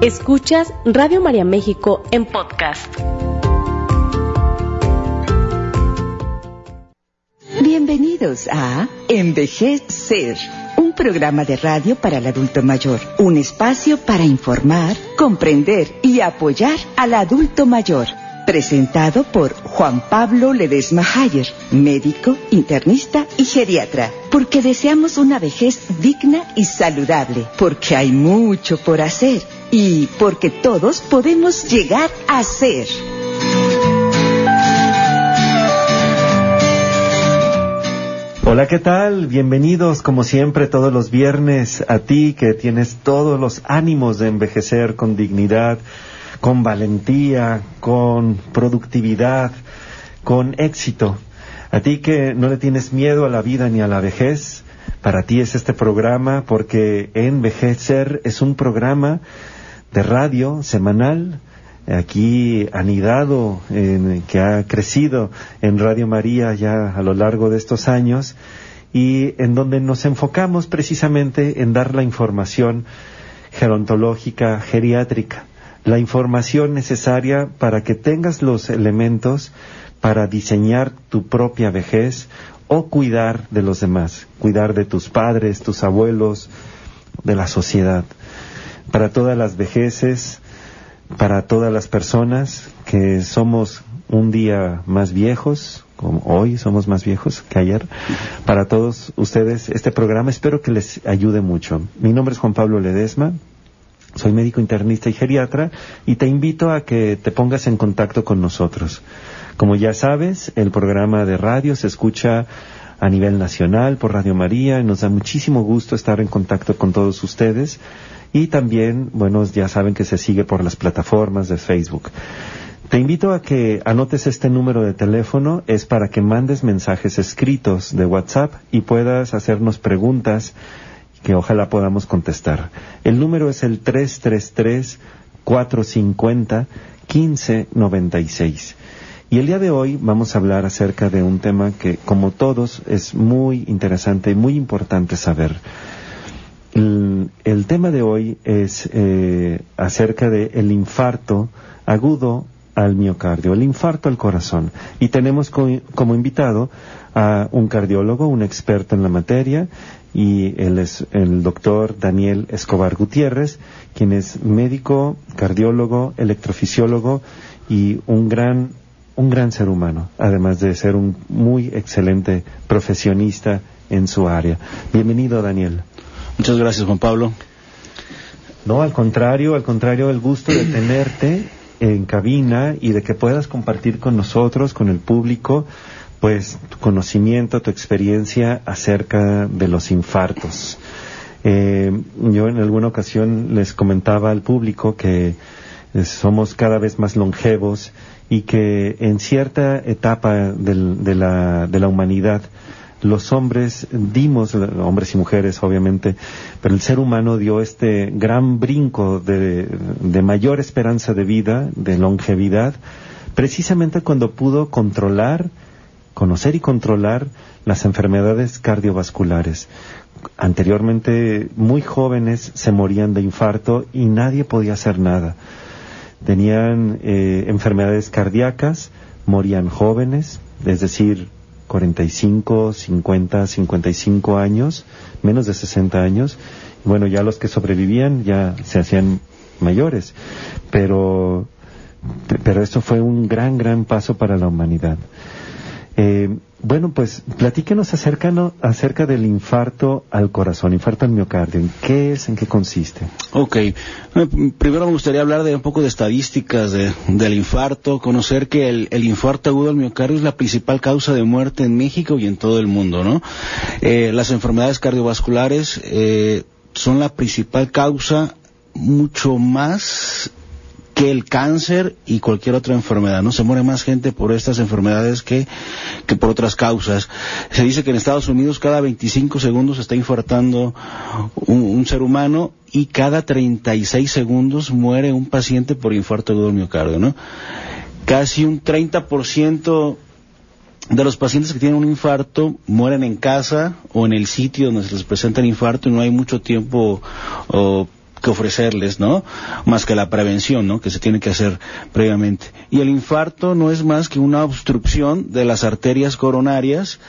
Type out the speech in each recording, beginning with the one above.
Escuchas Radio María México en podcast. Bienvenidos a Envejecer, un programa de radio para el adulto mayor, un espacio para informar, comprender y apoyar al adulto mayor. Presentado por Juan Pablo Ledesma Hayer, médico, internista y geriatra. Porque deseamos una vejez digna y saludable. Porque hay mucho por hacer. Y porque todos podemos llegar a ser. Hola, ¿qué tal? Bienvenidos como siempre todos los viernes a ti que tienes todos los ánimos de envejecer con dignidad, con valentía, con productividad, con éxito. A ti que no le tienes miedo a la vida ni a la vejez, para ti es este programa porque Envejecer es un programa de radio semanal aquí anidado, que ha crecido en Radio María ya a lo largo de estos años y en donde nos enfocamos precisamente en dar la información gerontológica, geriátrica, la información necesaria para que tengas los elementos para diseñar tu propia vejez o cuidar de los demás, cuidar de tus padres, tus abuelos, de la sociedad. Para todas las vejeces, para todas las personas que somos un día más viejos, como hoy somos más viejos que ayer, para todos ustedes este programa espero que les ayude mucho. Mi nombre es Juan Pablo Ledesma, soy médico internista y geriatra y te invito a que te pongas en contacto con nosotros. Como ya sabes, el programa de radio se escucha a nivel nacional por Radio María nos da muchísimo gusto estar en contacto con todos ustedes y también, bueno, ya saben que se sigue por las plataformas de Facebook. Te invito a que anotes este número de teléfono, es para que mandes mensajes escritos de WhatsApp y puedas hacernos preguntas que ojalá podamos contestar. El número es el 333-450-1596. Y el día de hoy vamos a hablar acerca de un tema que, como todos, es muy interesante y muy importante saber. El, tema de hoy es eh, acerca del infarto agudo al miocardio, el infarto al corazón. Y tenemos como invitado a un cardiólogo, un experto en la materia, y él es el doctor Daniel Escobar Gutiérrez, quien es médico, cardiólogo, electrofisiólogo y un gran, un gran ser humano, además de ser un muy excelente profesionista en su área. Bienvenido, Daniel. Muchas gracias, Juan Pablo. No, al contrario, al contrario, el gusto de tenerte en cabina y de que puedas compartir con nosotros, con el público, pues tu conocimiento, tu experiencia acerca de los infartos. Eh, yo en alguna ocasión les comentaba al público que eh, somos cada vez más longevos y que en cierta etapa de, la, de la humanidad los hombres dimos, hombres y mujeres obviamente, pero el ser humano dio este gran brinco de, de mayor esperanza de vida, de longevidad, precisamente cuando pudo controlar conocer y controlar las enfermedades cardiovasculares. Anteriormente, muy jóvenes se morían de infarto y nadie podía hacer nada. Tenían eh, enfermedades cardíacas, morían jóvenes, es decir, 45, 50, 55 años, menos de 60 años. Bueno, ya los que sobrevivían ya se hacían mayores, pero, pero esto fue un gran, gran paso para la humanidad. Eh, bueno, pues platíquenos acerca, acerca del infarto al corazón, infarto al miocardio. ¿En qué es? ¿En qué consiste? Ok. Primero me gustaría hablar de un poco de estadísticas del infarto, conocer que el, infarto agudo al miocardio es la principal causa de muerte en México y en todo el mundo, ¿no? Eh, las enfermedades cardiovasculares eh, son la principal causa mucho más que el cáncer y cualquier otra enfermedad. No se muere más gente por estas enfermedades que, que por otras causas. Se dice que en Estados Unidos cada 25 segundos se está infartando un, ser humano y cada 36 segundos muere un paciente por infarto agudo miocardio, ¿no? Casi un 30% de los pacientes que tienen un infarto mueren en casa o en el sitio donde se les presenta el infarto y no hay mucho tiempo que ofrecerles, ¿no? Más que la prevención, ¿no? Que se tiene que hacer previamente. Y el infarto no es más que una obstrucción de las arterias coronarias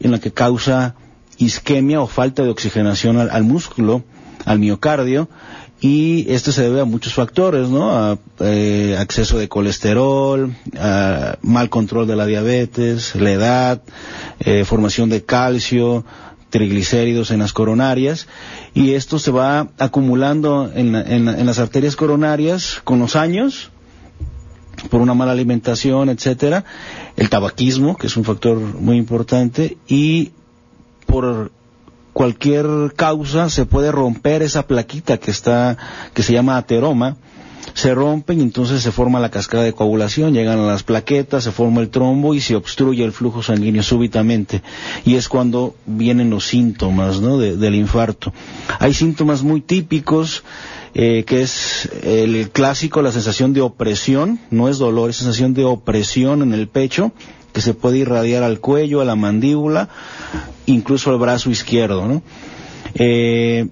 en la que causa isquemia o falta de oxigenación al, músculo, al miocardio, y esto se debe a muchos factores, ¿no? A eh, exceso de colesterol, a mal control de la diabetes, la edad, eh, formación de calcio, triglicéridos en las coronarias y esto se va acumulando en, en, las arterias coronarias con los años por una mala alimentación, etcétera, el tabaquismo, que es un factor muy importante, y por cualquier causa se puede romper esa plaquita que está, que se llama ateroma, se rompen y entonces se forma la cascada de coagulación, llegan a las plaquetas, se forma el trombo y se obstruye el flujo sanguíneo súbitamente. Y es cuando vienen los síntomas ¿no? del infarto. Hay síntomas muy típicos, eh, que es el clásico, la sensación de opresión, no es dolor, es sensación de opresión en el pecho, que se puede irradiar al cuello, a la mandíbula, incluso al brazo izquierdo. ¿no? Eh,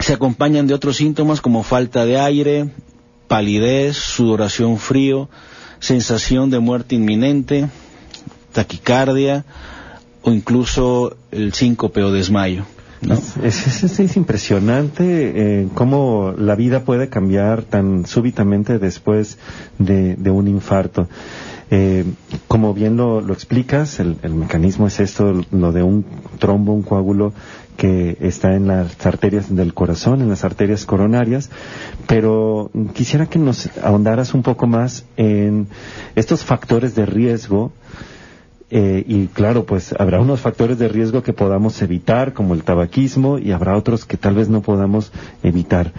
se acompañan de otros síntomas como falta de aire, palidez, sudoración frío, sensación de muerte inminente, taquicardia o incluso el síncope o desmayo. Es, impresionante eh, cómo la vida puede cambiar tan súbitamente después de, un infarto. Eh, como bien lo, explicas, el, el, mecanismo es esto, lo de un trombo, un coágulo que está en las arterias del corazón, en las arterias coronarias, pero quisiera que nos ahondaras un poco más en estos factores de riesgo eh, y claro, pues habrá unos factores de riesgo que podamos evitar, como el tabaquismo, y habrá otros que tal vez no podamos evitar.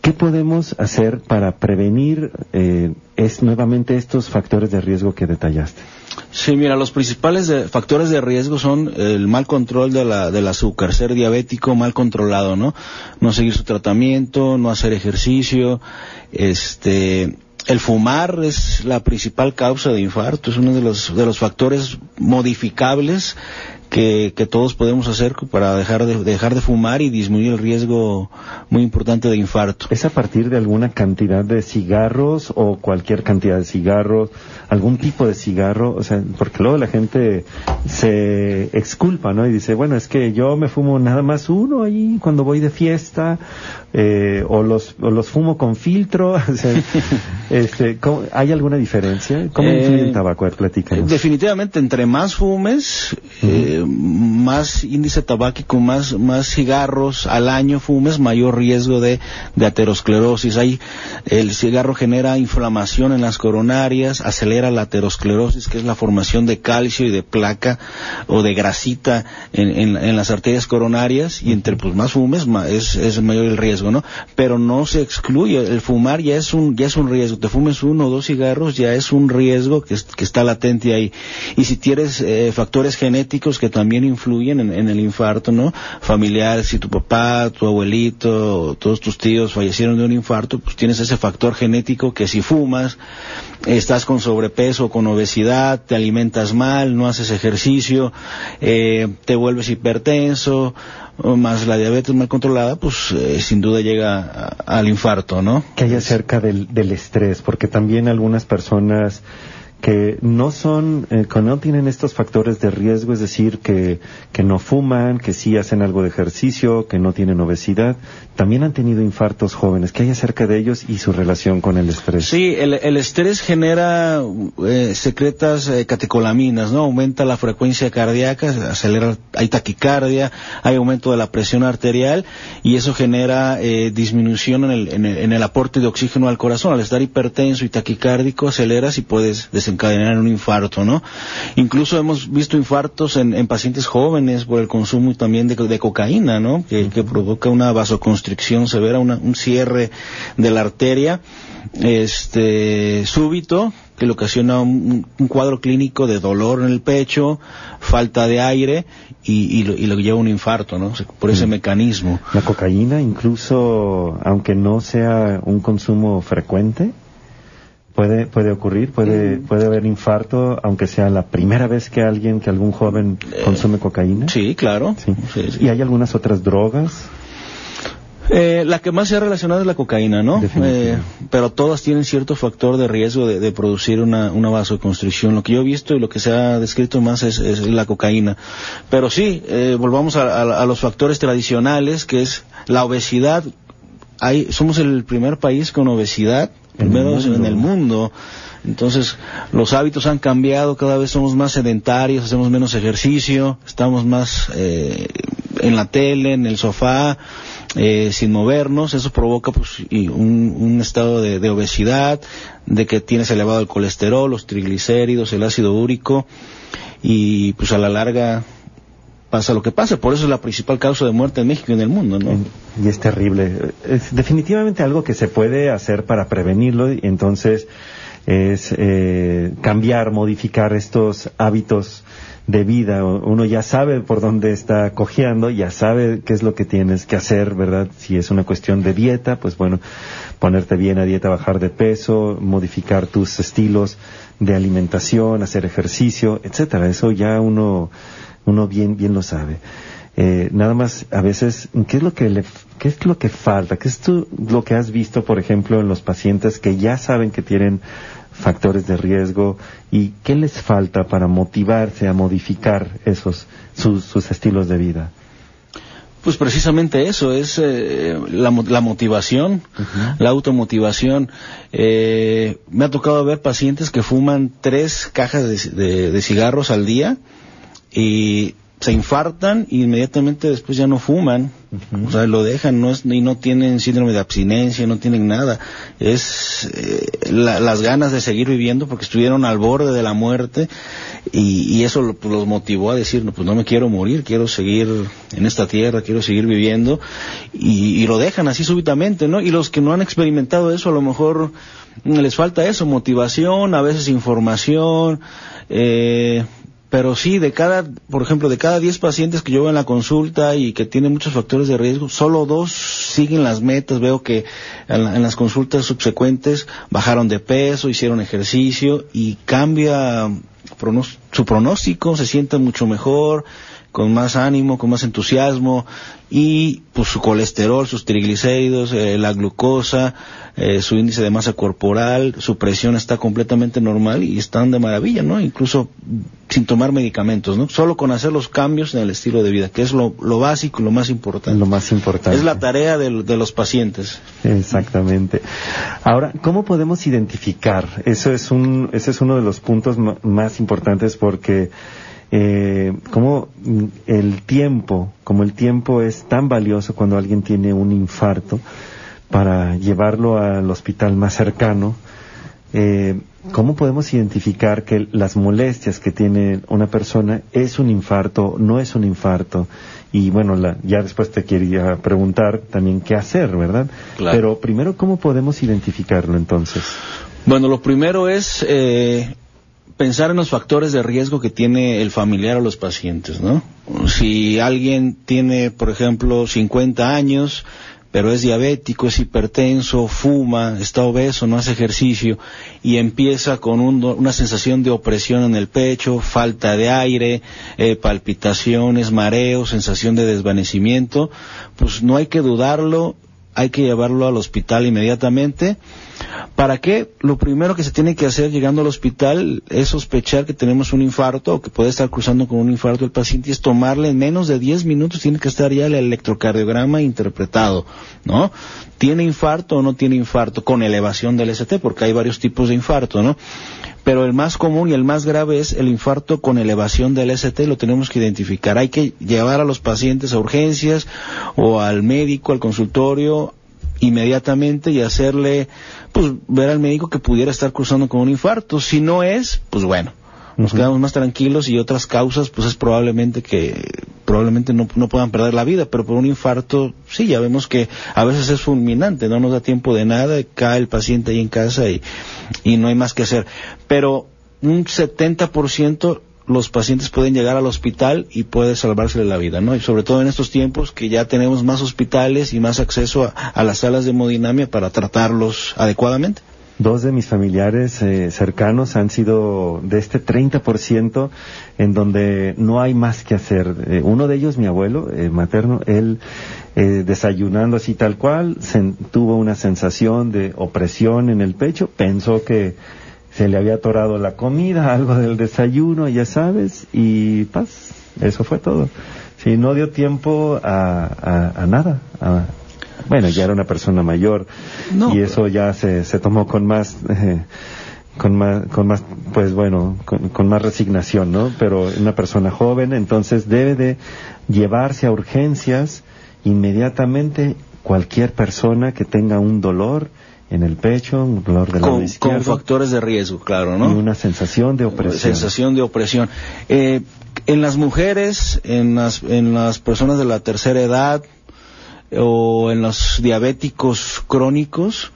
¿Qué podemos hacer para prevenir eh, es nuevamente estos factores de riesgo que detallaste? Sí, mira, los principales factores de riesgo son el mal control de la, del azúcar, ser diabético mal controlado, ¿no? No seguir su tratamiento, no hacer ejercicio, este, el fumar es la principal causa de infarto, es uno de los, de los factores modificables que, que, todos podemos hacer para dejar de, dejar de fumar y disminuir el riesgo muy importante de infarto. ¿Es a partir de alguna cantidad de cigarros o cualquier cantidad de cigarros, algún tipo de cigarro? O sea, porque luego la gente se exculpa, ¿no? Y dice, bueno, es que yo me fumo nada más uno ahí cuando voy de fiesta, eh, o, los, o los fumo con filtro. o sea, este, ¿Hay alguna diferencia? ¿Cómo influye el eh, tabaco? A Definitivamente, entre más fumes, más índice tabáquico, más, más cigarros al año fumes, mayor riesgo de, de aterosclerosis. Hay, el cigarro genera inflamación en las coronarias, acelera la aterosclerosis, que es la formación de calcio y de placa o de grasita en, en, las arterias coronarias, y entre pues más fumes, es, es mayor el riesgo, ¿no? Pero no se excluye, el fumar ya es un, ya es un riesgo. Te fumes uno o dos cigarros, ya es un riesgo que, que está latente ahí. Y si tienes eh, factores genéticos que también influyen en, el infarto, ¿no? Familiares, si tu papá, tu abuelito, todos tus tíos fallecieron de un infarto, pues tienes ese factor genético que si fumas, estás con sobrepeso, con obesidad, te alimentas mal, no haces ejercicio, eh, te vuelves hipertenso, más la diabetes mal controlada, pues eh, sin duda llega al infarto, ¿no? Que hay acerca del, del estrés, porque también algunas personas que no son, eh, que no tienen estos factores de riesgo, es decir, que, que no fuman, que sí hacen algo de ejercicio, que no tienen obesidad, también han tenido infartos jóvenes. ¿Qué hay acerca de ellos y su relación con el estrés? Sí, el, el estrés genera eh, secretas eh, catecolaminas, ¿no? Aumenta la frecuencia cardíaca, acelera, hay taquicardia, hay aumento de la presión arterial y eso genera eh, disminución en el, en, el, en el aporte de oxígeno al corazón. Al estar hipertenso y taquicárdico, aceleras y puedes encadenar un infarto, ¿no? Incluso hemos visto infartos en, pacientes jóvenes por el consumo también de, cocaína, ¿no? Que, provoca una vasoconstricción severa, un cierre de la arteria, este, súbito, que le ocasiona un, cuadro clínico de dolor en el pecho, falta de aire y, lo, y lo lleva a un infarto, ¿no? Por ese mecanismo. La cocaína, incluso aunque no sea un consumo frecuente, puede puede ocurrir puede mm. puede haber infarto aunque sea la primera vez que alguien que algún joven consume cocaína sí claro y hay algunas otras drogas Eh, la que más se ha relacionado es la cocaína, ¿no? Eh, pero todas tienen cierto factor de riesgo de, producir una, una vasoconstricción. Lo que yo he visto y lo que se ha descrito más es, la cocaína. Pero sí, eh, volvamos a, los factores tradicionales, que es la obesidad. Hay, somos el primer país con obesidad, primero en el mundo. Entonces, los hábitos han cambiado, cada vez somos más sedentarios, hacemos menos ejercicio, estamos más eh, en la tele, en el sofá, eh, sin movernos, eso provoca pues, un, estado de, obesidad, de que tienes elevado el colesterol, los triglicéridos, el ácido úrico, y pues a la larga pasa lo que pasa, por eso es la principal causa de muerte en México y en el mundo. Y es terrible. Es definitivamente algo que se puede hacer para prevenirlo, entonces es eh, cambiar, modificar estos hábitos de vida. Uno ya sabe por dónde está cojeando, ya sabe qué es lo que tienes que hacer, ¿verdad? Si es una cuestión de dieta, pues bueno, ponerte bien a dieta, bajar de peso, modificar tus estilos de alimentación, hacer ejercicio, etcétera. Eso ya uno, uno bien, bien lo sabe. Eh, nada más, a veces, ¿qué es lo que le, qué es lo que falta? ¿Qué es tú, lo que has visto, por ejemplo, en los pacientes que ya saben que tienen factores de riesgo y qué les falta para motivarse a modificar esos sus, estilos de vida. Pues precisamente eso, es eh, la, motivación, la automotivación. Eh, me ha tocado ver pacientes que fuman tres cajas de cigarros al día y se infartan y inmediatamente después ya no fuman, o sea, lo dejan no es, y no tienen síndrome de abstinencia, no tienen nada. Es eh, las ganas de seguir viviendo porque estuvieron al borde de la muerte y, eso pues, los motivó a decir, no, pues no me quiero morir, quiero seguir en esta tierra, quiero seguir viviendo y, y lo dejan así súbitamente, ¿no? Y los que no han experimentado eso a lo mejor les falta eso, motivación, a veces información, eh, pero sí, de cada, por ejemplo, de cada 10 pacientes que yo veo en la consulta y que tienen muchos factores de riesgo, solo dos siguen las metas. Veo que en, las consultas subsecuentes bajaron de peso, hicieron ejercicio y cambia su pronóstico, se sienten mucho mejor, con más ánimo, con más entusiasmo y pues su colesterol, sus triglicéridos, eh, la glucosa, eh, su índice de masa corporal, su presión está completamente normal y están de maravilla, ¿no? Incluso sin tomar medicamentos, ¿no? Solo con hacer los cambios en el estilo de vida, que es lo, lo básico, lo más importante. Lo más importante. Es la tarea de, de los pacientes. Exactamente. Ahora, ¿cómo podemos identificar? Eso es un, ese es uno de los puntos más importantes porque eh, como el tiempo, como el tiempo es tan valioso cuando alguien tiene un infarto, para llevarlo al hospital más cercano, eh, ¿cómo podemos identificar que las molestias que tiene una persona es un infarto, no es un infarto? Y bueno, la, ya después te quería preguntar también qué hacer, ¿verdad? Pero primero, ¿cómo podemos identificarlo entonces? Bueno, lo primero es eh, pensar en los factores de riesgo que tiene el familiar o los pacientes, ¿no? Si alguien tiene, por ejemplo, 50 años, pero es diabético, es hipertenso, fuma, está obeso, no hace ejercicio y empieza con una sensación de opresión en el pecho, falta de aire, eh, palpitaciones, mareos, sensación de desvanecimiento, pues no hay que dudarlo, hay que llevarlo al hospital inmediatamente ¿Para qué? Lo primero que se tiene que hacer llegando al hospital es sospechar que tenemos un infarto o que puede estar cruzando con un infarto el paciente y es tomarle en menos de 10 minutos, tiene que estar ya el electrocardiograma interpretado, ¿no? ¿Tiene infarto o no tiene infarto? Con elevación del ST, porque hay varios tipos de infarto, ¿no? Pero el más común y el más grave es el infarto con elevación del ST, lo tenemos que identificar. Hay que llevar a los pacientes a urgencias o al médico, al consultorio, inmediatamente y hacerle, pues, ver al médico que pudiera estar cruzando con un infarto. Si no es, pues bueno, nos quedamos más tranquilos y otras causas, pues es probablemente que probablemente no, no, puedan perder la vida, pero por un infarto, sí, ya vemos que a veces es fulminante, no nos da tiempo de nada, cae el paciente ahí en casa y, y no hay más que hacer. Pero un 70% los pacientes pueden llegar al hospital y puede salvarse la vida, ¿no? Y sobre todo en estos tiempos que ya tenemos más hospitales y más acceso a, las salas de hemodinamia para tratarlos adecuadamente. dos de mis familiares eh, cercanos han sido de este 30% en donde no hay más que hacer. Eh, uno de ellos, mi abuelo eh, materno, él desayunando así tal cual, tuvo una sensación de opresión en el pecho, pensó que se le había atorado la comida, algo del desayuno, ya sabes, y paz, eso fue todo. Sí, no dio tiempo a, a, nada, bueno, ya era una persona mayor y eso ya se, se tomó con más, eh, con más, con más, pues bueno, con, más resignación, ¿no? Pero una persona joven, entonces debe de llevarse a urgencias inmediatamente cualquier persona que tenga un dolor en el pecho, un dolor de la con, Con factores de riesgo, claro, ¿no? Y una sensación de opresión. Sensación de opresión. Eh, en las mujeres, en las, en las personas de la tercera edad, o en los diabéticos crónicos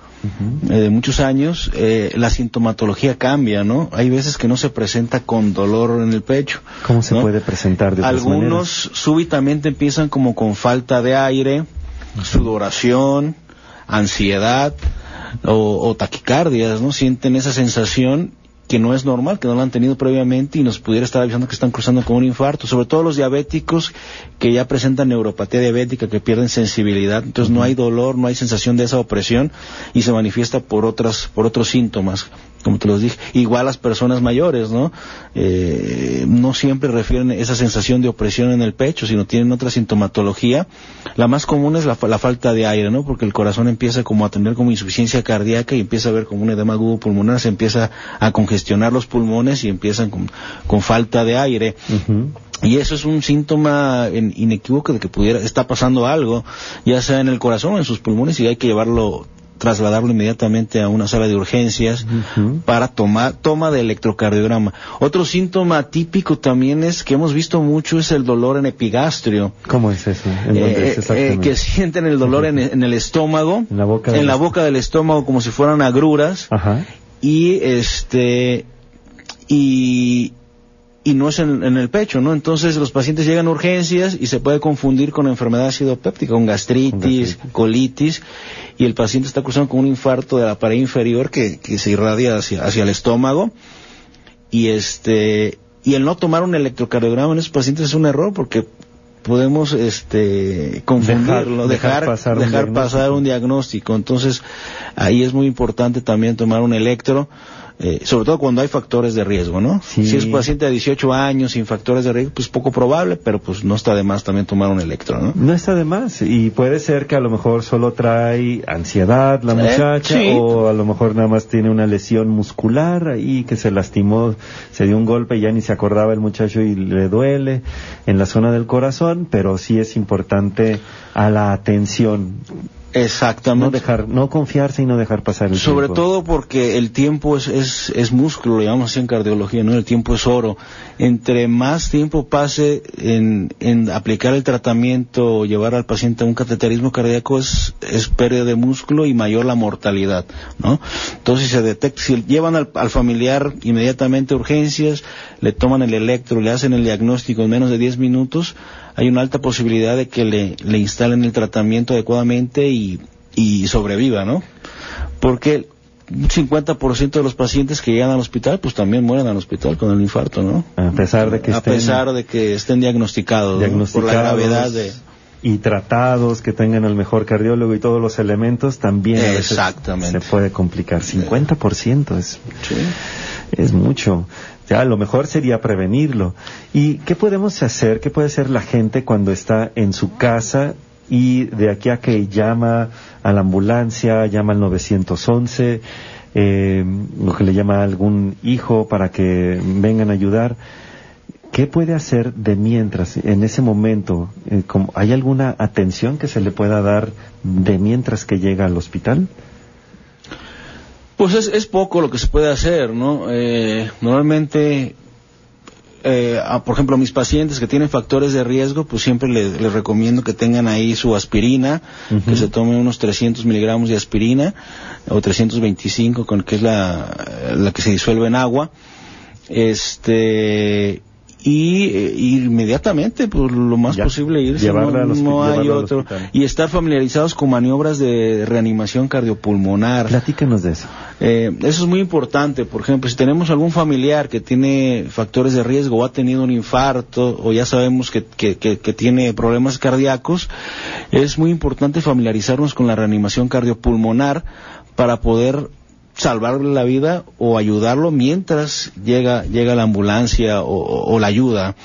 eh, de muchos años, eh, la sintomatología cambia, ¿no? Hay veces que no se presenta con dolor en el pecho. ¿Cómo se puede presentar de Algunos súbitamente empiezan como con falta de aire, sudoración, ansiedad o, o, taquicardias, ¿no? Sienten esa sensación que no es normal, que no lo han tenido previamente y nos pudiera estar avisando que están cruzando con un infarto, sobre todo los diabéticos que ya presentan neuropatía diabética, que pierden sensibilidad, entonces no hay dolor, no hay sensación de esa opresión y se manifiesta por otras, por otros síntomas, como te los dije. Igual las personas mayores, ¿no? Eh, no siempre refieren esa sensación de opresión en el pecho, sino tienen otra sintomatología. La más común es la, falta de aire, ¿no? Porque el corazón empieza como a tener como insuficiencia cardíaca y empieza a ver como un edema agudo pulmonar, se empieza a congestionar los pulmones y empiezan con, falta de aire. Y eso es un síntoma inequívoco de que pudiera, está pasando algo, ya sea en el corazón o en sus pulmones y hay que llevarlo trasladarlo inmediatamente a una sala de urgencias para tomar toma de electrocardiograma. Otro síntoma típico también es que hemos visto mucho es el dolor en epigastrio. ¿Cómo es eso? Eh, eh, que sienten el dolor en, el estómago, en la boca, en la boca del estómago como si fueran agruras. Y este y y no es en, el pecho, ¿no? Entonces los pacientes llegan a urgencias y se puede confundir con enfermedad acidopéptica, con gastritis, colitis, y el paciente está cruzando con un infarto de la pared inferior que, se irradia hacia, hacia el estómago, y este, y el no tomar un electrocardiograma en esos pacientes es un error porque podemos este confundirlo, dejar, dejar, pasar, un diagnóstico. Entonces, ahí es muy importante también tomar un electro eh, sobre todo cuando hay factores de riesgo, ¿no? Si es paciente de 18 años sin factores de riesgo, pues poco probable, pero pues no está de más también tomar un electro, ¿no? No está de más, y puede ser que a lo mejor solo trae ansiedad la muchacha, o a lo mejor nada más tiene una lesión muscular ahí que se lastimó, se dio un golpe y ya ni se acordaba el muchacho y le duele en la zona del corazón, pero sí es importante a la atención Exactamente. No dejar, no confiarse y no dejar pasar el Sobre todo porque el tiempo es, es, es músculo, lo llamamos así en cardiología, ¿no? El tiempo es oro. Entre más tiempo pase en, en aplicar el tratamiento o llevar al paciente a un cateterismo cardíaco es, es pérdida de músculo y mayor la mortalidad, ¿no? Entonces si se detecta, si llevan al, al familiar inmediatamente a urgencias, le toman el electro, le hacen el diagnóstico en menos de 10 minutos, hay una alta posibilidad de que le, le instalen el tratamiento adecuadamente y, y sobreviva, ¿no? Porque un 50% de los pacientes que llegan al hospital, pues también mueren al hospital con el infarto, ¿no? A pesar de que estén, a pesar de que estén diagnosticados, por la gravedad de y tratados, que tengan el mejor cardiólogo y todos los elementos, también a veces se puede complicar. 50% es, es mucho. Ya, lo mejor sería prevenirlo. ¿Y qué podemos hacer? ¿Qué puede hacer la gente cuando está en su casa y de aquí a que llama a la ambulancia, llama al 911, eh, lo que le llama a algún hijo para que vengan a ayudar? ¿Qué puede hacer de mientras, en ese momento? Eh, ¿Hay alguna atención que se le pueda dar de mientras que llega al hospital? Pues es, es poco lo que se puede hacer, ¿no? Eh, normalmente, eh, por ejemplo, a mis pacientes que tienen factores de riesgo, pues siempre les, recomiendo que tengan ahí su aspirina, que se tomen unos 300 miligramos de aspirina, o 325, con que es la, la que se disuelve en agua. Este, y eh, inmediatamente, por pues, lo más posible irse, no, hay otro. Y estar familiarizados con maniobras de reanimación cardiopulmonar. Platícanos de eso. Eh, eso es muy importante. Por ejemplo, si tenemos algún familiar que tiene factores de riesgo o ha tenido un infarto o ya sabemos que, que, que, que tiene problemas cardíacos, es muy importante familiarizarnos con la reanimación cardiopulmonar para poder salvarle la vida o ayudarlo mientras llega, llega la ambulancia o, la ayuda.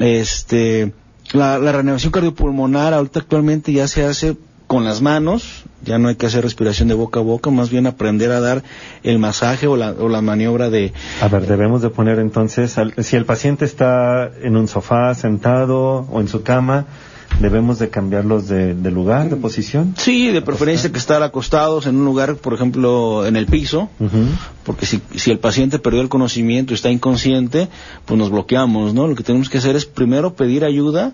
Este, la, la reanimación cardiopulmonar ahorita actualmente ya se hace con las manos, ya no hay que hacer respiración de boca a boca, más bien aprender a dar el masaje o la, o la maniobra de... A ver, debemos de poner entonces, si el paciente está en un sofá, sentado o en su cama, ¿Debemos de cambiarlos de, lugar, de posición? Sí, de preferencia que estar acostados en un lugar, por ejemplo, en el piso, porque si, si el paciente perdió el conocimiento y está inconsciente, pues nos bloqueamos, ¿no? Lo que tenemos que hacer es primero pedir ayuda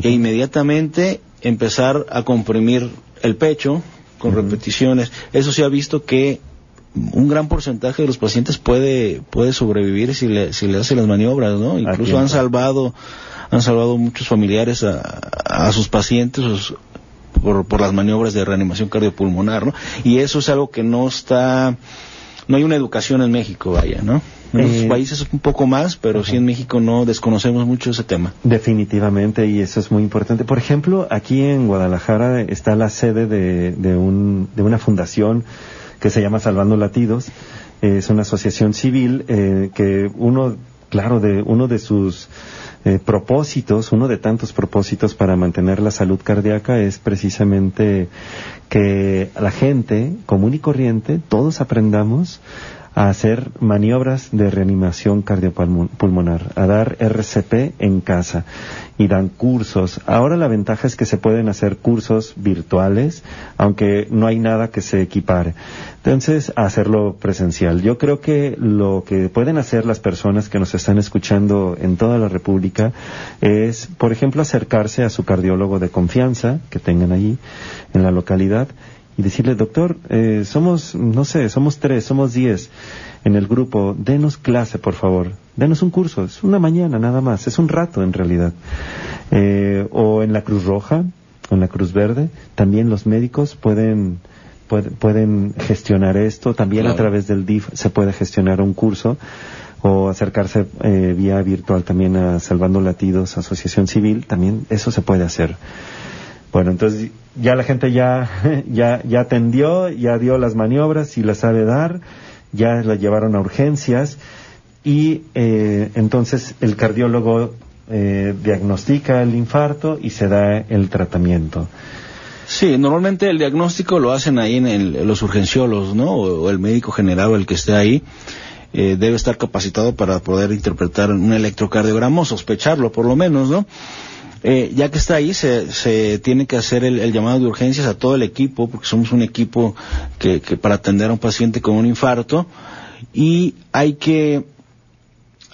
e inmediatamente empezar a comprimir el pecho con repeticiones. Eso se ha visto que un gran porcentaje de los pacientes puede puede sobrevivir si le, si le hace las maniobras, ¿no? Incluso han salvado han salvado muchos familiares a, sus pacientes por, por, las maniobras de reanimación cardiopulmonar, ¿no? Y eso es algo que no está, no hay una educación en México, vaya, ¿no? En otros eh, países un poco más, pero sí en México no desconocemos mucho ese tema. Definitivamente, y eso es muy importante. Por ejemplo, aquí en Guadalajara está la sede de, de, un, de una fundación que se llama Salvando Latidos. es una asociación civil eh, que uno, claro, de uno de sus eh, propósitos, uno de tantos propósitos para mantener la salud cardíaca es precisamente que la gente común y corriente, todos aprendamos a hacer maniobras de reanimación cardiopulmonar, a dar RCP en casa y dan cursos. Ahora la ventaja es que se pueden hacer cursos virtuales, aunque no hay nada que se equipare. Entonces, hacerlo presencial. Yo creo que lo que pueden hacer las personas que nos están escuchando en toda la República es, por ejemplo, acercarse a su cardiólogo de confianza que tengan allí en la localidad y decirle, doctor, eh, somos, no sé, somos tres, somos diez en el grupo, denos clase, por favor, denos un curso, es una mañana nada más, es un rato en realidad. Eh, o en la Cruz Roja, o en la Cruz Verde, también los médicos pueden, pueden gestionar esto, también a través del DIF se puede gestionar un curso o acercarse eh, vía virtual también a Salvando Latidos, Asociación Civil, también eso se puede hacer. Bueno, entonces ya la gente ya, ya, ya atendió, ya dio las maniobras y las sabe dar, ya la llevaron a urgencias y eh, entonces el cardiólogo eh, diagnostica el infarto y se da el tratamiento. Sí, normalmente el diagnóstico lo hacen ahí en los urgenciólogos, ¿no? O, el médico general el que esté ahí. Eh, debe estar capacitado para poder interpretar un electrocardiograma o sospecharlo por lo menos, ¿no? Eh, ya que está ahí, se, se tiene que hacer el, llamado de urgencias a todo el equipo, porque somos un equipo que, que para atender a un paciente con un infarto, y hay que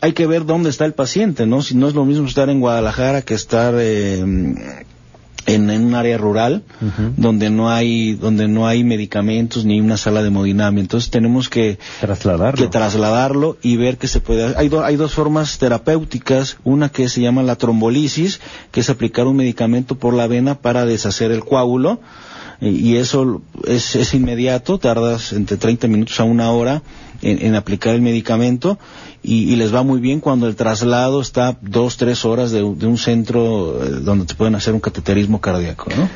hay que ver dónde está el paciente, ¿no? Si no es lo mismo estar en Guadalajara que estar eh, en, un área rural donde no hay donde no hay medicamentos ni una sala de hemodinamia. Entonces tenemos que trasladarlo. que trasladarlo y ver que se puede hay, hay dos formas terapéuticas. Una que se llama la trombolisis que es aplicar un medicamento por la vena para deshacer el coágulo y eso es, es inmediato tardas entre 30 minutos a una hora en, aplicar el medicamento y, les va muy bien cuando el traslado está dos, tres horas de, un centro eh, donde te pueden hacer un cateterismo cardíaco, ¿no?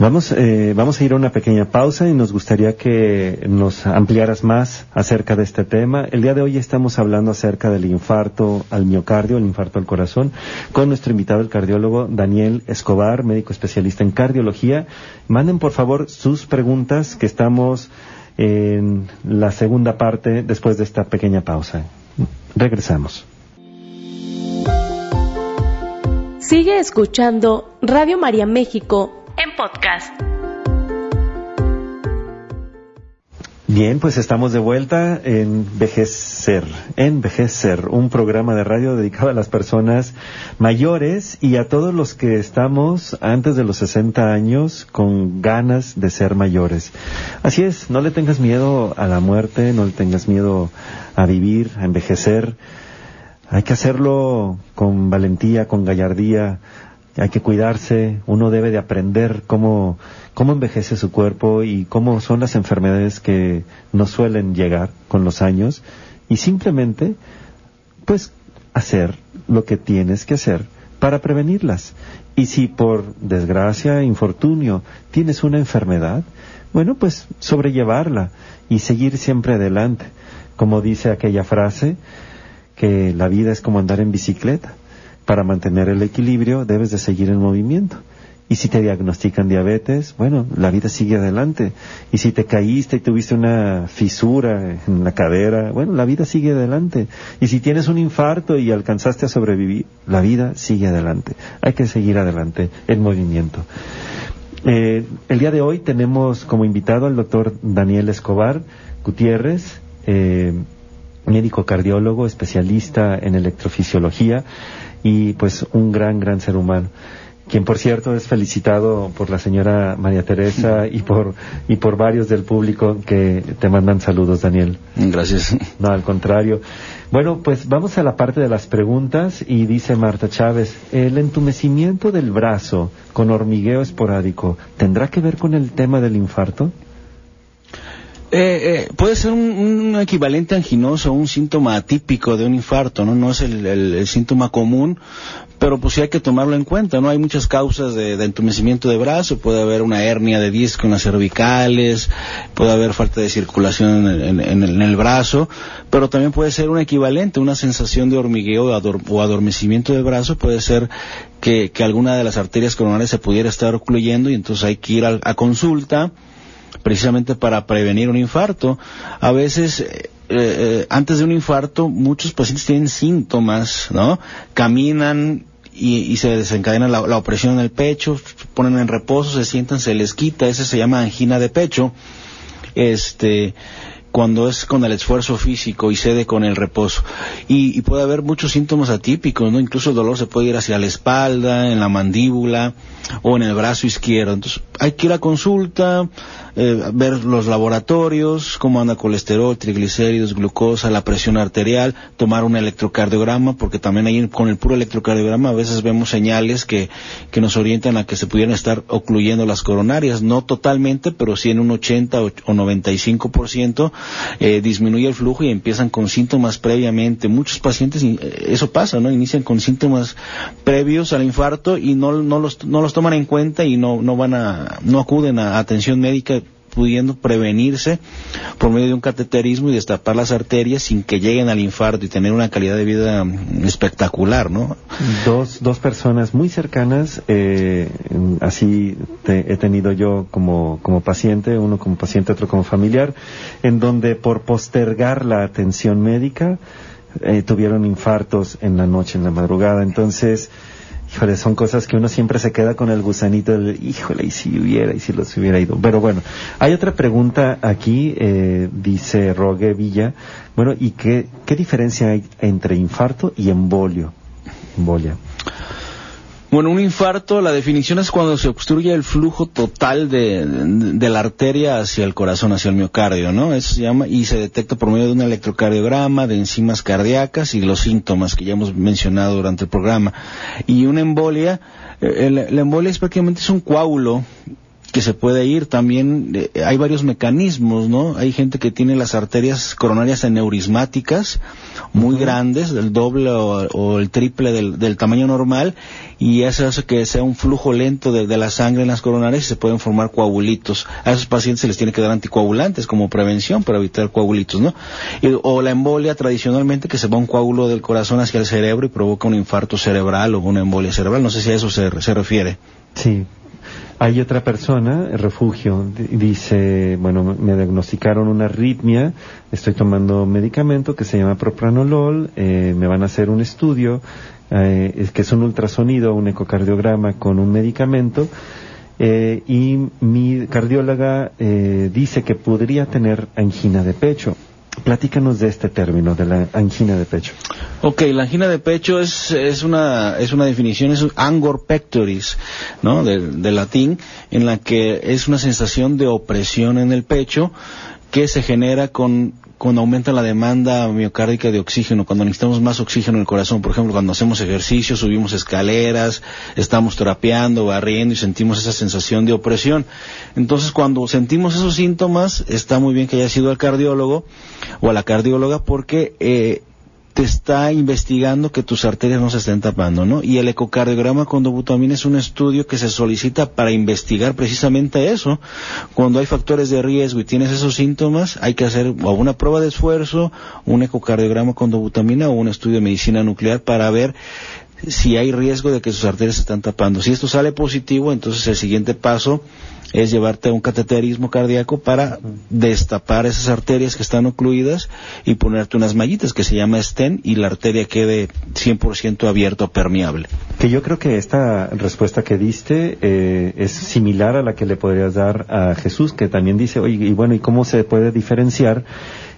Vamos, eh, vamos a ir a una pequeña pausa y nos gustaría que nos ampliaras más acerca de este tema. El día de hoy estamos hablando acerca del infarto al miocardio, el infarto al corazón, con nuestro invitado, el cardiólogo Daniel Escobar, médico especialista en cardiología. Manden por favor sus preguntas que estamos en la segunda parte después de esta pequeña pausa. Regresamos. Sigue escuchando Radio María México en podcast. Bien, pues estamos de vuelta en Vejecer, Envejecer, un programa de radio dedicado a las personas mayores y a todos los que estamos antes de los 60 años con ganas de ser mayores. Así es, no le tengas miedo a la muerte, no le tengas miedo a vivir, a envejecer. hay que hacerlo con valentía, con gallardía, hay que cuidarse, uno debe de aprender cómo, cómo envejece su cuerpo y cómo son las enfermedades que nos suelen llegar con los años y simplemente, pues, hacer lo que tienes que hacer para prevenirlas. Y si por desgracia, infortunio, tienes una enfermedad, bueno, pues sobrellevarla y seguir siempre adelante. Como dice aquella frase, que la vida es como andar en bicicleta. Para mantener el equilibrio debes de seguir en movimiento. Y si te diagnostican diabetes, bueno, la vida sigue adelante. Y si te caíste y tuviste una fisura en la cadera, bueno, la vida sigue adelante. Y si tienes un infarto y alcanzaste a sobrevivir, la vida sigue adelante. Hay que seguir adelante en movimiento. Eh, el día de hoy tenemos como invitado al doctor Daniel Escobar Gutiérrez, eh, médico cardiólogo, especialista en electrofisiología y pues un gran, gran ser humano quien por cierto es felicitado por la señora María Teresa y por y por varios del público que te mandan saludos, Daniel. Gracias. No, al contrario. Bueno, pues vamos a la parte de las preguntas y dice Marta Chávez, ¿el entumecimiento del brazo con hormigueo esporádico tendrá que ver con el tema del infarto? Eh, eh, puede ser un, equivalente anginoso, un síntoma atípico de un infarto, ¿no? No es el, síntoma común, pero pues sí hay que tomarlo en cuenta, ¿no? Hay muchas causas de, entumecimiento de brazo, puede haber una hernia de disco en las cervicales, puede haber falta de circulación en el, brazo, pero también puede ser un equivalente, una sensación de hormigueo o adormecimiento del brazo, puede ser que, alguna de las arterias coronarias se pudiera estar ocluyendo y entonces hay que ir a consulta, precisamente para prevenir un infarto. A veces, eh, eh, antes de un infarto, muchos pacientes tienen síntomas, ¿no? Caminan y, se desencadena la, opresión en el pecho, ponen en reposo, se sientan, se les quita, ese se llama angina de pecho. Este, cuando es con el esfuerzo físico y cede con el reposo. Y, puede haber muchos síntomas atípicos, ¿no? Incluso el dolor se puede ir hacia la espalda, en la mandíbula o en el brazo izquierdo. Entonces, hay que ir a consulta, eh, ver los laboratorios, cómo anda colesterol, triglicéridos, glucosa, la presión arterial, tomar un electrocardiograma, porque también ahí con el puro electrocardiograma a veces vemos señales que, que nos orientan a que se pudieran estar ocluyendo las coronarias, no totalmente, pero sí en un 80 o 95% eh, disminuye el flujo y empiezan con síntomas previamente. Muchos pacientes, eh, eso pasa, ¿no? Inician con síntomas previos al infarto y no, no, los, no los toman en cuenta y no, no van a, no acuden a atención médica pudiendo prevenirse por medio de un cateterismo y destapar las arterias sin que lleguen al infarto y tener una calidad de vida mm, espectacular, ¿no? Dos, dos personas muy cercanas, eh, así he tenido yo como, como paciente, uno como paciente, otro como familiar, en donde por postergar la atención médica eh, tuvieron infartos en la noche, en la madrugada. Entonces, híjole, son cosas que uno siempre se queda con el gusanito del, híjole, y si hubiera, y si los hubiera ido. Pero bueno, hay otra pregunta aquí, eh, dice Rogue Villa, bueno, ¿y qué, qué diferencia hay entre infarto y embolio? Embolia. Bueno, un infarto, la definición es cuando se obstruye el flujo total de, la arteria hacia el corazón, hacia el miocardio, ¿no? Eso se llama, y se detecta por medio de un electrocardiograma, de enzimas cardíacas y los síntomas que ya hemos mencionado durante el programa. Y una embolia, eh, la embolia es prácticamente es un coágulo que se puede ir. También eh, hay varios mecanismos, ¿no? Hay gente que tiene las arterias coronarias aneurismáticas muy grandes, del doble o, el triple del, tamaño normal, y eso hace que sea un flujo lento de, la sangre en las coronarias y se pueden formar coagulitos. A esos pacientes se les tiene que dar anticoagulantes como prevención para evitar coagulitos, ¿no? o la embolia tradicionalmente que se va un coágulo del corazón hacia el cerebro y provoca un infarto cerebral o una embolia cerebral. No sé si a eso se, se refiere. Sí, hay otra persona, refugio, dice, bueno, me diagnosticaron una arritmia, estoy tomando medicamento que se llama propranolol, eh, me van a hacer un estudio, eh, que es un ultrasonido, un ecocardiograma con un medicamento, eh, y mi cardióloga dice que podría tener angina de pecho. Platícanos de este término, de la angina de pecho. Ok, la angina de pecho es, es, una, es una definición, es angor pectoris, ¿no? De, latín, en la que es una sensación de opresión en el pecho que se genera con cuando aumenta la demanda miocárdica de oxígeno, cuando necesitamos más oxígeno en el corazón, por ejemplo, cuando hacemos ejercicio, subimos escaleras, estamos trapeando, barriendo y sentimos esa sensación de opresión. Entonces, cuando sentimos esos síntomas, está muy bien que haya sido al cardiólogo o a la cardióloga porque eh, te está investigando que tus arterias no se estén tapando, ¿no? Y el ecocardiograma con dobutamina es un estudio que se solicita para investigar precisamente eso. Cuando hay factores de riesgo y tienes esos síntomas, hay que hacer o una prueba de esfuerzo, un ecocardiograma con dobutamina o un estudio de medicina nuclear para ver si hay riesgo de que sus arterias se están tapando. Si esto sale positivo, entonces el siguiente paso es llevarte a un cateterismo cardíaco para destapar esas arterias que están ocluidas y ponerte unas mallitas que se llama stent y la arteria quede 100% abierta o permeable. Que yo creo que esta respuesta que diste eh, es similar a la que le podrías dar a Jesús, que también dice, oye, y bueno, ¿y cómo se puede diferenciar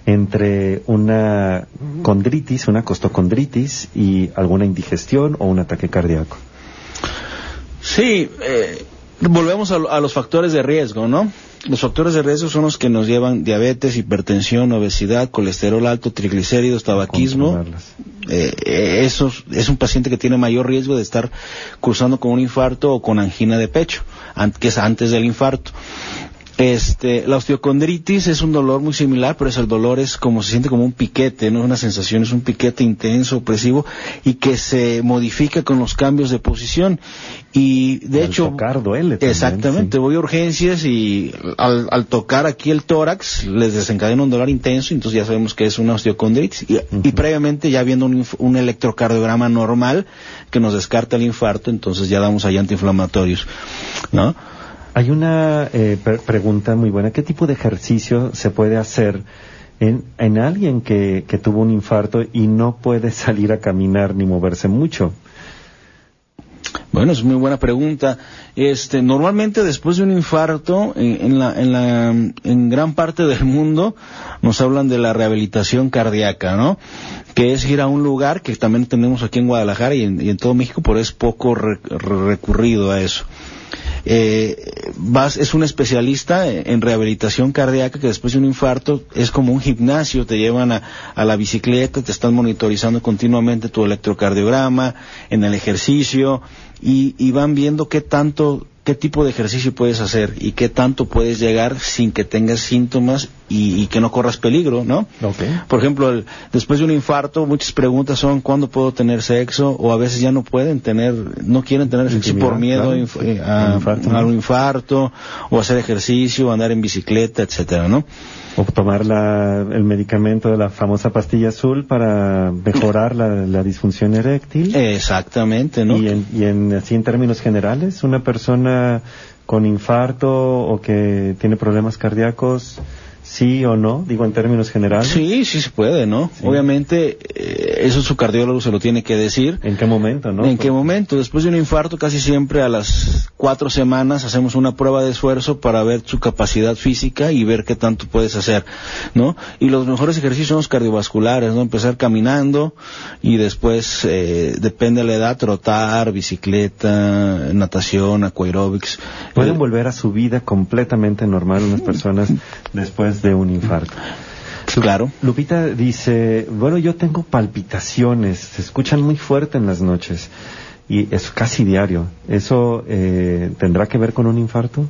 entre una condritis, una costocondritis y alguna indigestión o un ataque cardíaco? Sí, eh, volvemos a, los factores de riesgo, ¿no? Los factores de riesgo son los que nos llevan diabetes, hipertensión, obesidad, colesterol alto, triglicéridos, tabaquismo. Eh, eh, eso es un paciente que tiene mayor riesgo de estar cruzando con un infarto o con angina de pecho, que es antes del infarto. Este, la osteocondritis es un dolor muy similar, pero es el dolor es como se siente como un piquete, no es una sensación, es un piquete intenso, opresivo y que se modifica con los cambios de posición. Y de hecho, tocar duele exactamente, voy a urgencias y al, tocar aquí el tórax les desencadena un dolor intenso, entonces ya sabemos que es una osteocondritis y, previamente ya viendo un, un, electrocardiograma normal que nos descarta el infarto, entonces ya damos ahí antiinflamatorios, ¿no? Hay una eh, pregunta muy buena. ¿Qué tipo de ejercicio se puede hacer en, en alguien que, que, tuvo un infarto y no puede salir a caminar ni moverse mucho? Bueno, es muy buena pregunta. Este, normalmente después de un infarto, en, la, en, la, en gran parte del mundo nos hablan de la rehabilitación cardíaca, ¿no? Que es ir a un lugar que también tenemos aquí en Guadalajara y en, todo México, pero es poco recurrido a eso eh, vas, es un especialista en rehabilitación cardíaca que después de un infarto es como un gimnasio, te llevan a, a la bicicleta, te están monitorizando continuamente tu electrocardiograma, en el ejercicio y, y van viendo qué tanto qué tipo de ejercicio puedes hacer y qué tanto puedes llegar sin que tengas síntomas y, que no corras peligro, ¿no? Por ejemplo, después de un infarto, muchas preguntas son cuándo puedo tener sexo o a veces ya no pueden tener, no quieren tener sexo por miedo eh, a, un infarto o hacer ejercicio, o andar en bicicleta, etcétera, ¿no? O tomar el medicamento de la famosa pastilla azul para mejorar la, disfunción eréctil. Exactamente, ¿no? Y, en, y en, así en términos generales, una persona con infarto o que tiene problemas cardíacos, sí o no, digo en términos generales. Sí, sí se puede, ¿no? Obviamente eh, eso su cardiólogo se lo tiene que decir. ¿En qué momento, no? ¿En qué momento? Después de un infarto casi siempre a las cuatro semanas hacemos una prueba de esfuerzo para ver su capacidad física y ver qué tanto puedes hacer, ¿no? Y los mejores ejercicios son los cardiovasculares, ¿no? Empezar caminando y después, eh, depende de la edad, trotar, bicicleta, natación, aquaerobics. Pueden volver a su vida completamente normal unas personas después de un infarto. Claro. Lupita dice, bueno, yo tengo palpitaciones, se escuchan muy fuerte en las noches y es casi diario. ¿Eso eh, tendrá que ver con un infarto?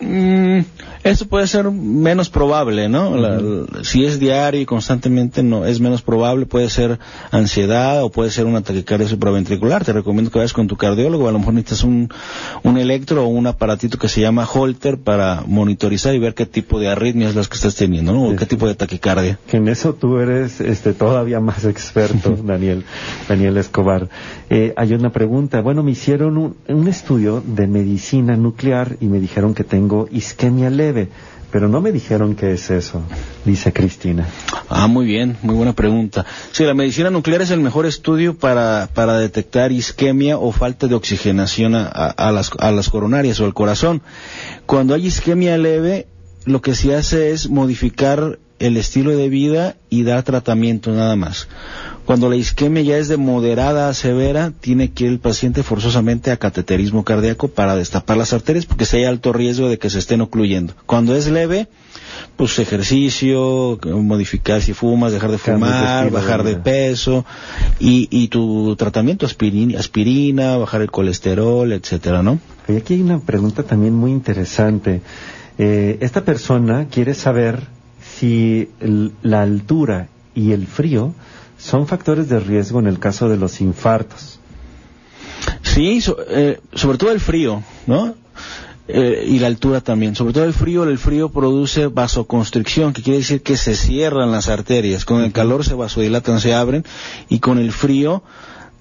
Mm, eso puede ser menos probable, ¿no? si es diario y constantemente no es menos probable, puede ser ansiedad o puede ser una taquicardia supraventricular. Te recomiendo que vayas con tu cardiólogo, a lo mejor necesitas un, un electro o un aparatito que se llama Holter para monitorizar y ver qué tipo de arritmias es las que estás teniendo, ¿no? O qué tipo de taquicardia. Que en eso tú eres este todavía más experto, Daniel, Daniel Escobar. Eh, hay una pregunta. Bueno, me hicieron un, un estudio de medicina nuclear y me dijeron que tengo isquemia leve, pero no me dijeron qué es eso, dice Cristina. Ah, muy bien, muy buena pregunta. Sí, la medicina nuclear es el mejor estudio para, para detectar isquemia o falta de oxigenación a, a, las, a las coronarias o al corazón. Cuando hay isquemia leve, lo que se hace es modificar el estilo de vida y dar tratamiento nada más. Cuando la isquemia ya es de moderada a severa, tiene que ir el paciente forzosamente a cateterismo cardíaco para destapar las arterias porque si hay alto riesgo de que se estén ocluyendo. Cuando es leve, pues ejercicio, modificar si fumas, dejar de fumar, bajar de peso y, y tu tratamiento aspirina, aspirina, bajar el colesterol, etcétera, ¿no? Y aquí hay una pregunta también muy interesante. Eh, esta persona quiere saber si la altura y el frío son factores de riesgo en el caso de los infartos. Sí, eh, sobre todo el frío, ¿no? Eh, y la altura también. Sobre todo el frío, el frío produce vasoconstricción, que quiere decir que se cierran las arterias. Con el calor se vasodilatan, se abren, y con el frío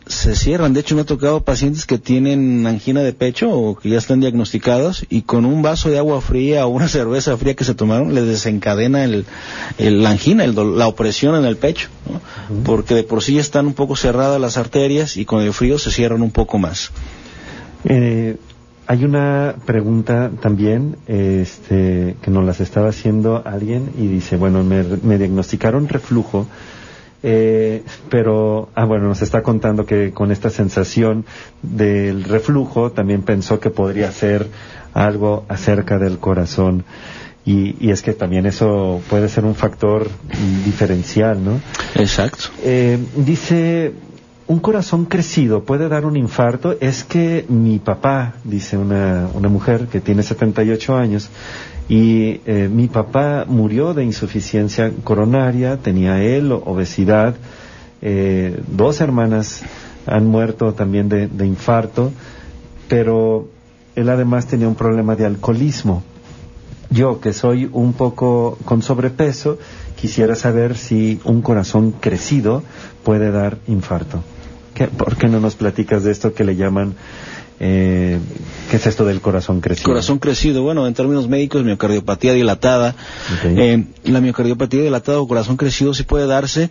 se cierran. De hecho, me ha tocado pacientes que tienen angina de pecho o que ya están diagnosticados y con un vaso de agua fría o una cerveza fría que se tomaron les desencadena el, la angina, la opresión en el pecho, porque de por sí ya están un poco cerradas las arterias y con el frío se cierran un poco más. Eh, hay una pregunta también este, que nos las estaba haciendo alguien y dice, bueno, me, me diagnosticaron reflujo eh, pero, ah, bueno, nos está contando que con esta sensación del reflujo también pensó que podría ser algo acerca del corazón. Y, es que también eso puede ser un factor diferencial, ¿no? Exacto. Eh, dice, un corazón crecido puede dar un infarto. Es que mi papá, dice una, una mujer que tiene 78 años, y eh, mi papá murió de insuficiencia coronaria, tenía él obesidad, eh, dos hermanas han muerto también de, de infarto, pero él además tenía un problema de alcoholismo. Yo, que soy un poco con sobrepeso, quisiera saber si un corazón crecido puede dar infarto. ¿Qué, ¿Por qué no nos platicas de esto que le llaman eh, ¿Qué es esto del corazón crecido? Corazón crecido, bueno, en términos médicos, miocardiopatía dilatada. Eh, la miocardiopatía dilatada o corazón crecido sí puede darse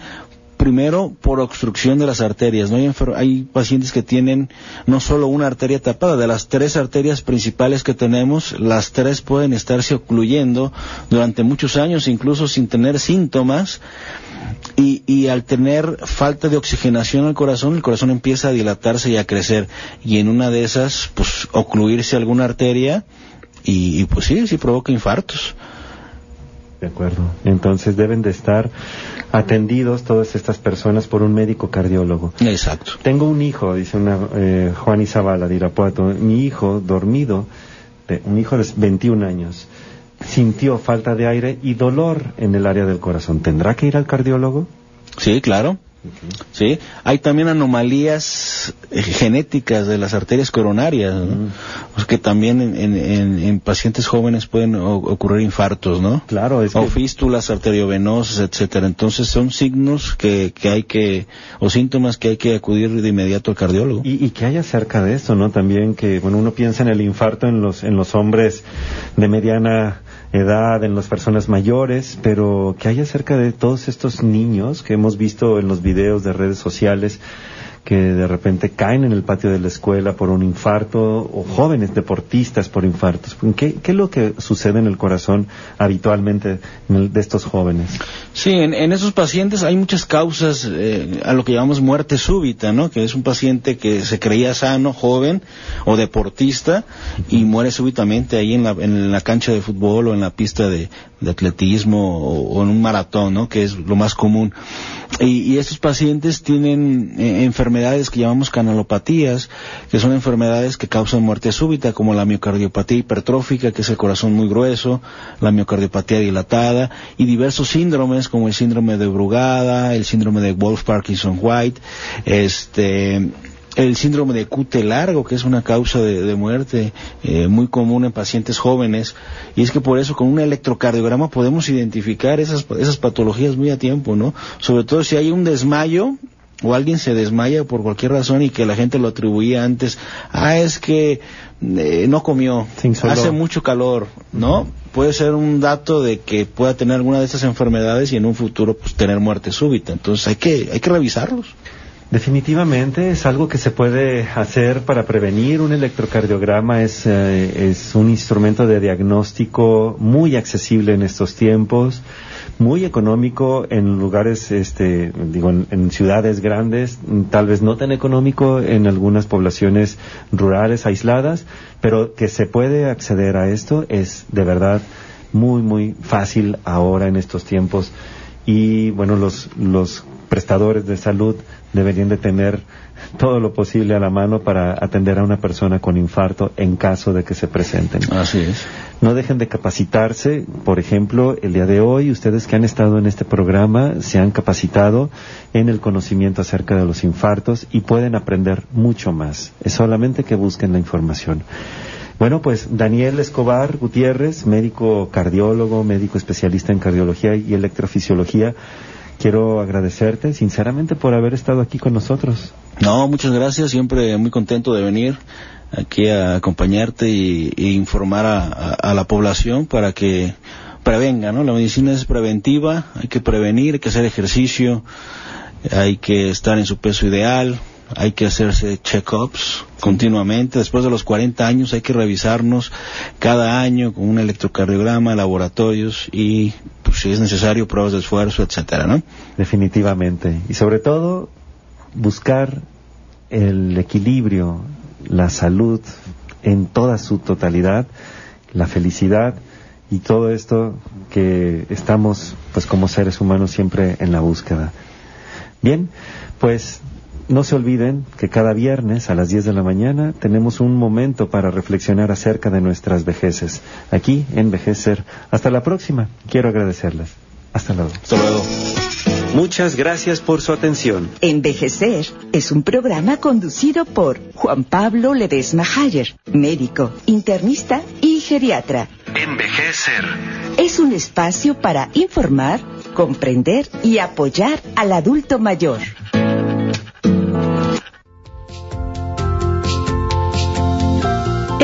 primero por obstrucción de las arterias. ¿no? Hay, hay, pacientes que tienen no solo una arteria tapada, de las tres arterias principales que tenemos, las tres pueden estarse ocluyendo durante muchos años, incluso sin tener síntomas. Y, al tener falta de oxigenación al corazón, el corazón empieza a dilatarse y a crecer. Y en una de esas, pues, ocluirse alguna arteria y, y pues sí, sí provoca infartos. De acuerdo. Entonces deben de estar atendidos todas estas personas por un médico cardiólogo. Exacto. Tengo un hijo, dice una, eh, Juan Isabala de Irapuato. Mi hijo, dormido, un hijo de 21 años, sintió falta de aire y dolor en el área del corazón. ¿Tendrá que ir al cardiólogo? Sí, claro. ¿Sí? Hay también anomalías eh, genéticas de las arterias coronarias, que también en, pacientes jóvenes pueden ocurrir infartos, ¿no? Claro, es O fístulas arteriovenosas, etcétera. Entonces son signos que, que hay que, o síntomas que hay que acudir de inmediato al cardiólogo. Y, y que hay acerca de esto, ¿no? También que, bueno, uno piensa en el infarto en los, en los hombres de mediana edad, en las personas mayores, pero que hay acerca de todos estos niños que hemos visto en los videos de redes sociales que de repente caen en el patio de la escuela por un infarto o jóvenes deportistas por infartos. ¿Qué, qué es lo que sucede en el corazón habitualmente de estos jóvenes? Sí, en, esos pacientes hay muchas causas eh, a lo que llamamos muerte súbita, ¿no? Que es un paciente que se creía sano, joven o deportista y muere súbitamente ahí en la, en la cancha de fútbol o en la pista de, atletismo o, en un maratón, ¿no? Que es lo más común. Y, estos pacientes tienen eh, enfermedades que llamamos canalopatías, que son enfermedades que causan muerte súbita, como la miocardiopatía hipertrófica, que es el corazón muy grueso, la miocardiopatía dilatada, y diversos síndromes, como el síndrome de Brugada, el síndrome de Wolf-Parkinson-White, este, el síndrome de cute largo, que es una causa de, muerte eh, muy común en pacientes jóvenes, y es que por eso con un electrocardiograma podemos identificar esas, esas patologías muy a tiempo, ¿no? Sobre todo si hay un desmayo, o alguien se desmaya por cualquier razón y que la gente lo atribuía antes, ah, es que eh, no comió, hace mucho calor, ¿no? Puede ser un dato de que pueda tener alguna de estas enfermedades y en un futuro pues tener muerte súbita. Entonces hay que, hay que revisarlos. Definitivamente es algo que se puede hacer para prevenir. Un electrocardiograma es, eh, es un instrumento de diagnóstico muy accesible en estos tiempos muy económico en lugares, este, digo, en, ciudades grandes, tal vez no tan económico en algunas poblaciones rurales aisladas, pero que se puede acceder a esto es de verdad muy, muy fácil ahora en estos tiempos. Y bueno, los, los prestadores de salud deberían de tener todo lo posible a la mano para atender a una persona con infarto en caso de que se presenten. Así es. No dejen de capacitarse. Por ejemplo, el día de hoy, ustedes que han estado en este programa se han capacitado en el conocimiento acerca de los infartos y pueden aprender mucho más. Es solamente que busquen la información. Bueno, pues Daniel Escobar Gutiérrez, médico cardiólogo, médico especialista en cardiología y electrofisiología, quiero agradecerte sinceramente por haber estado aquí con nosotros. No, muchas gracias, siempre muy contento de venir aquí a acompañarte y, informar a, la población para que prevenga, ¿no? La medicina es preventiva, hay que prevenir, hay que hacer ejercicio, hay que estar en su peso ideal, hay que hacerse check-ups continuamente. Después de los 40 años hay que revisarnos cada año con un electrocardiograma, laboratorios y, pues, si es necesario, pruebas de esfuerzo, etcétera, ¿no? Definitivamente. Y sobre todo, buscar el equilibrio, la salud en toda su totalidad, la felicidad y todo esto que estamos, pues como seres humanos, siempre en la búsqueda. Bien, pues no se olviden que cada viernes a las 10 de la mañana tenemos un momento para reflexionar acerca de nuestras vejeces. Aquí, Envejecer. Hasta la próxima. Quiero agradecerles. Hasta luego. Hasta luego. Muchas gracias por su atención. Envejecer es un programa conducido por Juan Pablo Ledesma Hayer, médico, internista y geriatra. Envejecer es un espacio para informar, comprender y apoyar al adulto mayor.